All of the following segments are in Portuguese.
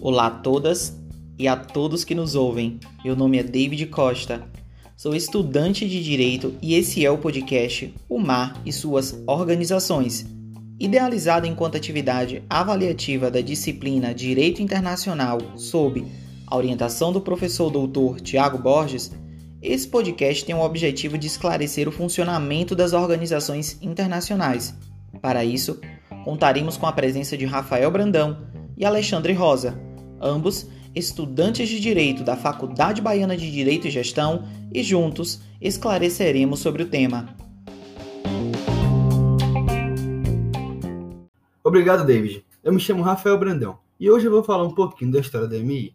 Olá a todas e a todos que nos ouvem. Meu nome é David Costa. Sou estudante de Direito e esse é o podcast O Mar e suas organizações. Idealizado enquanto atividade avaliativa da disciplina Direito Internacional sob a orientação do professor doutor Tiago Borges, esse podcast tem o objetivo de esclarecer o funcionamento das organizações internacionais. Para isso, contaremos com a presença de Rafael Brandão e Alexandre Rosa, ambos estudantes de Direito da Faculdade Baiana de Direito e Gestão, e juntos esclareceremos sobre o tema. Obrigado, David. Eu me chamo Rafael Brandão e hoje eu vou falar um pouquinho da história da MI.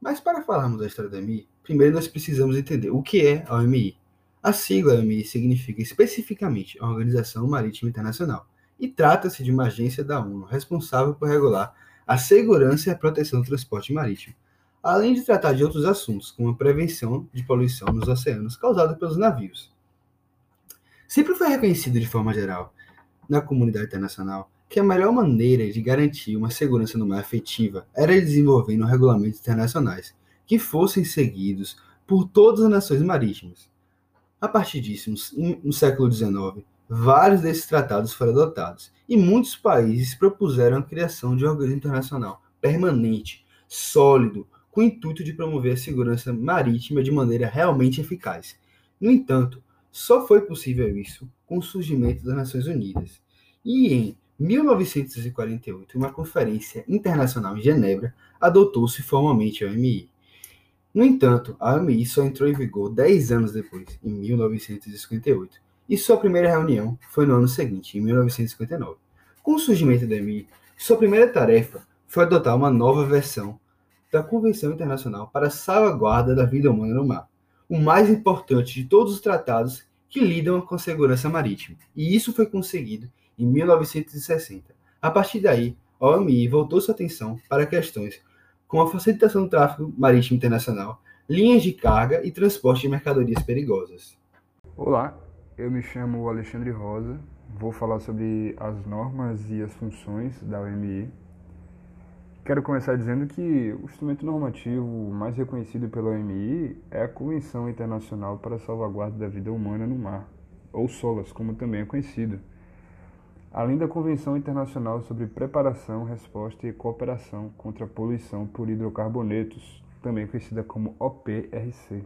Mas para falarmos da história da MI, primeiro nós precisamos entender o que é a OMI. A sigla OMI significa especificamente a Organização Marítima Internacional e trata-se de uma agência da ONU responsável por regular a segurança e a proteção do transporte marítimo, além de tratar de outros assuntos, como a prevenção de poluição nos oceanos causada pelos navios. Sempre foi reconhecido de forma geral, na comunidade internacional, que a melhor maneira de garantir uma segurança no mar efetiva era desenvolvendo regulamentos internacionais que fossem seguidos por todas as nações marítimas. A partir disso, no século XIX, vários desses tratados foram adotados e muitos países propuseram a criação de um organismo internacional permanente, sólido, com o intuito de promover a segurança marítima de maneira realmente eficaz. No entanto, só foi possível isso com o surgimento das Nações Unidas. E em 1948, uma conferência internacional em Genebra adotou-se formalmente a OMI. No entanto, a OMI só entrou em vigor 10 anos depois, em 1958, e sua primeira reunião foi no ano seguinte, em 1959. Com o surgimento da EMI, sua primeira tarefa foi adotar uma nova versão da Convenção Internacional para a Salvaguarda da Vida Humana no Mar, o mais importante de todos os tratados que lidam com a segurança marítima, e isso foi conseguido em 1960. A partir daí, a OMI voltou sua atenção para questões como a facilitação do tráfego marítimo internacional, linhas de carga e transporte de mercadorias perigosas. Olá, eu me chamo Alexandre Rosa, vou falar sobre as normas e as funções da OMI. Quero começar dizendo que o instrumento normativo mais reconhecido pela OMI é a Convenção Internacional para a Salvaguarda da Vida Humana no Mar, ou SOLAS, como também é conhecido, além da Convenção Internacional sobre Preparação, Resposta e Cooperação contra a Poluição por Hidrocarbonetos, também conhecida como OPRC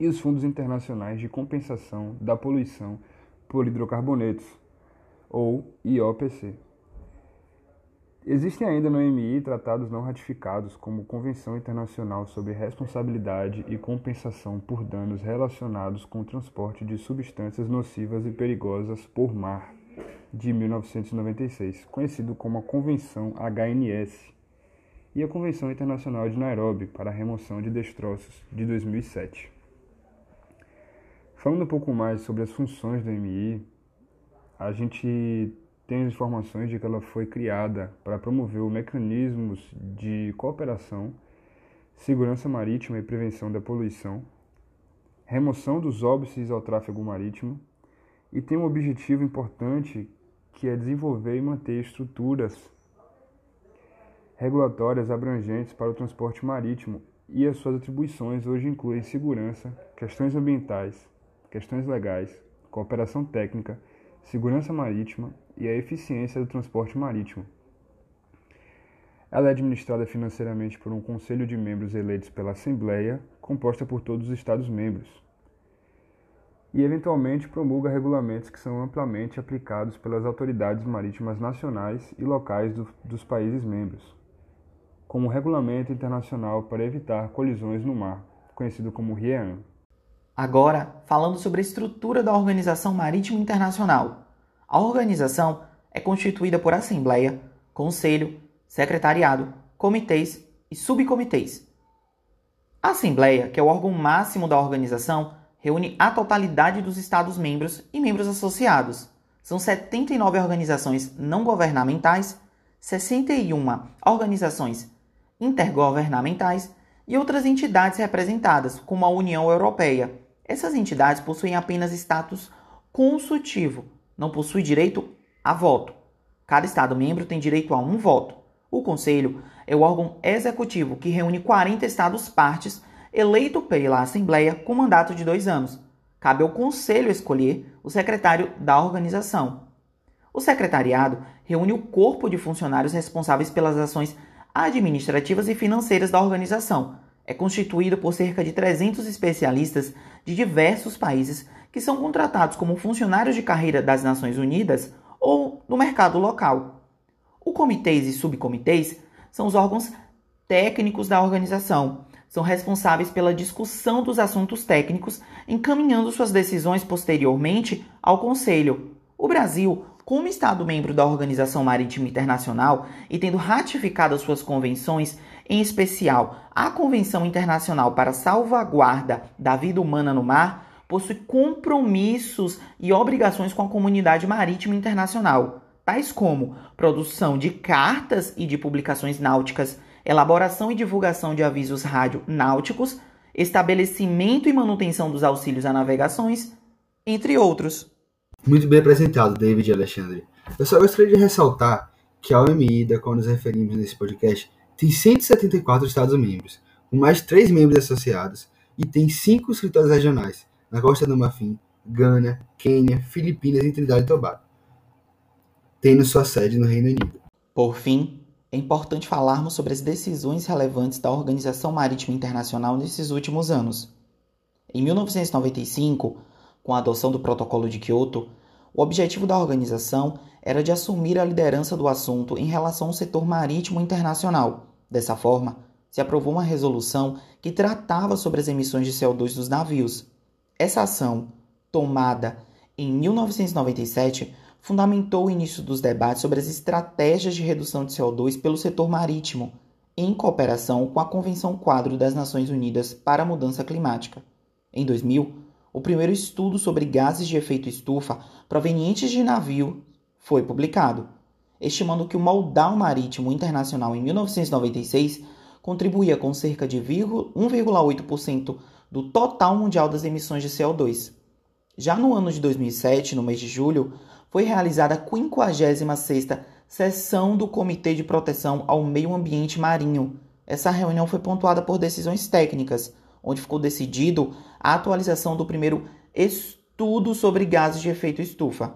e os fundos internacionais de compensação da poluição por hidrocarbonetos, ou IOPC. Existem ainda no MI tratados não ratificados, como Convenção Internacional sobre Responsabilidade e Compensação por Danos Relacionados com o Transporte de Substâncias Nocivas e Perigosas por Mar, de 1996, conhecido como a Convenção HNS, e a Convenção Internacional de Nairobi para a Remoção de Destroços, de 2007. Falando um pouco mais sobre as funções da MI, a gente tem as informações de que ela foi criada para promover mecanismos de cooperação, segurança marítima e prevenção da poluição, remoção dos óbices ao tráfego marítimo e tem um objetivo importante que é desenvolver e manter estruturas regulatórias abrangentes para o transporte marítimo e as suas atribuições hoje incluem segurança, questões ambientais, questões legais, cooperação técnica, segurança marítima e a eficiência do transporte marítimo. Ela é administrada financeiramente por um conselho de membros eleitos pela Assembleia, composta por todos os Estados-membros, e eventualmente promulga regulamentos que são amplamente aplicados pelas autoridades marítimas nacionais e locais do, dos países membros, como o Regulamento Internacional para Evitar Colisões no Mar, conhecido como RIEAN. Agora, falando sobre a estrutura da Organização Marítima Internacional. A organização é constituída por Assembleia, Conselho, Secretariado, Comitês e Subcomitês. A Assembleia, que é o órgão máximo da organização, reúne a totalidade dos Estados-membros e membros associados. São 79 organizações não governamentais, 61 organizações intergovernamentais e outras entidades representadas, como a União Europeia, Essas entidades possuem apenas status consultivo, não possuem direito a voto. Cada Estado-membro tem direito a um voto. O Conselho é o órgão executivo que reúne 40 Estados-partes eleito pela Assembleia com mandato de dois anos. Cabe ao Conselho escolher o secretário da organização. O secretariado reúne o corpo de funcionários responsáveis pelas ações administrativas e financeiras da organização. É constituído por cerca de 300 especialistas de diversos países que são contratados como funcionários de carreira das Nações Unidas ou no mercado local. O comitês e subcomitês são os órgãos técnicos da organização. São responsáveis pela discussão dos assuntos técnicos, encaminhando suas decisões posteriormente ao Conselho. O Brasil, como Estado membro da Organização Marítima Internacional e tendo ratificado suas convenções, em especial a Convenção Internacional para a Salvaguarda da Vida Humana no Mar, possui compromissos e obrigações com a comunidade marítima internacional, tais como produção de cartas e de publicações náuticas, elaboração e divulgação de avisos rádio náuticos, estabelecimento e manutenção dos auxílios a navegações, entre outros. Muito bem apresentado, David e Alexandre. Eu só gostaria de ressaltar que a OMI, da qual nos referimos nesse podcast, tem 174 Estados-membros, com mais 3 membros associados, e tem 5 escritórios regionais, na Costa do Marfim, Gana, Quênia, Filipinas e Trinidad e Tobago, tendo sua sede no Reino Unido. Por fim, é importante falarmos sobre as decisões relevantes da Organização Marítima Internacional nesses últimos anos. Em 1995, com a adoção do Protocolo de Kyoto, o objetivo da organização era de assumir a liderança do assunto em relação ao setor marítimo internacional. Dessa forma, se aprovou uma resolução que tratava sobre as emissões de CO2 dos navios, essa ação, tomada em 1997, fundamentou o início dos debates sobre as estratégias de redução de CO2 pelo setor marítimo, em cooperação com a Convenção Quadro das Nações Unidas para a Mudança Climática. Em 2000, o primeiro estudo sobre gases de efeito estufa provenientes de navio foi publicado, estimando que o moldal marítimo internacional em 1996 contribuía com cerca de 1,8% do total mundial das emissões de CO2. Já no ano de 2007, no mês de julho, foi realizada a 56ª sessão do Comitê de Proteção ao Meio Ambiente Marinho. Essa reunião foi pontuada por decisões técnicas, onde ficou decidido a atualização do primeiro estudo sobre gases de efeito estufa.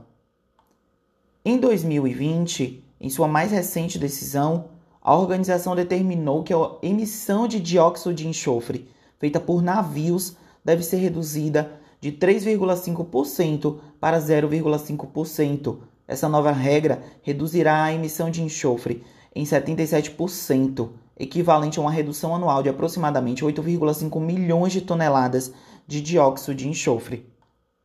Em 2020, em sua mais recente decisão, a organização determinou que a emissão de dióxido de enxofre feita por navios deve ser reduzida de 3,5% para 0,5%. Essa nova regra reduzirá a emissão de enxofre em 77%, equivalente a uma redução anual de aproximadamente 8,5 milhões de toneladas de dióxido de enxofre.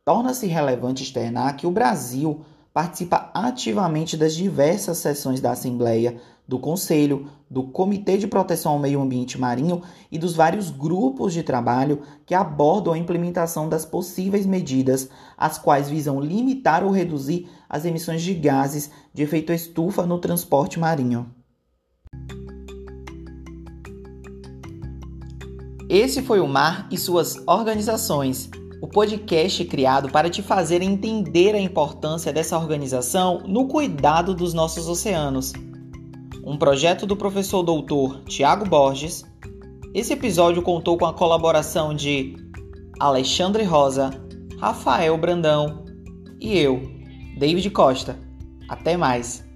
Torna-se relevante externar que o Brasil participa ativamente das diversas sessões da Assembleia, do Conselho, do Comitê de Proteção ao Meio Ambiente Marinho e dos vários grupos de trabalho que abordam a implementação das possíveis medidas, as quais visam limitar ou reduzir as emissões de gases de efeito estufa no transporte marinho. Esse foi o Mar e suas organizações o podcast criado para te fazer entender a importância dessa organização no cuidado dos nossos oceanos. Um projeto do professor doutor Tiago Borges. Esse episódio contou com a colaboração de Alexandre Rosa, Rafael Brandão e eu, David Costa. Até mais!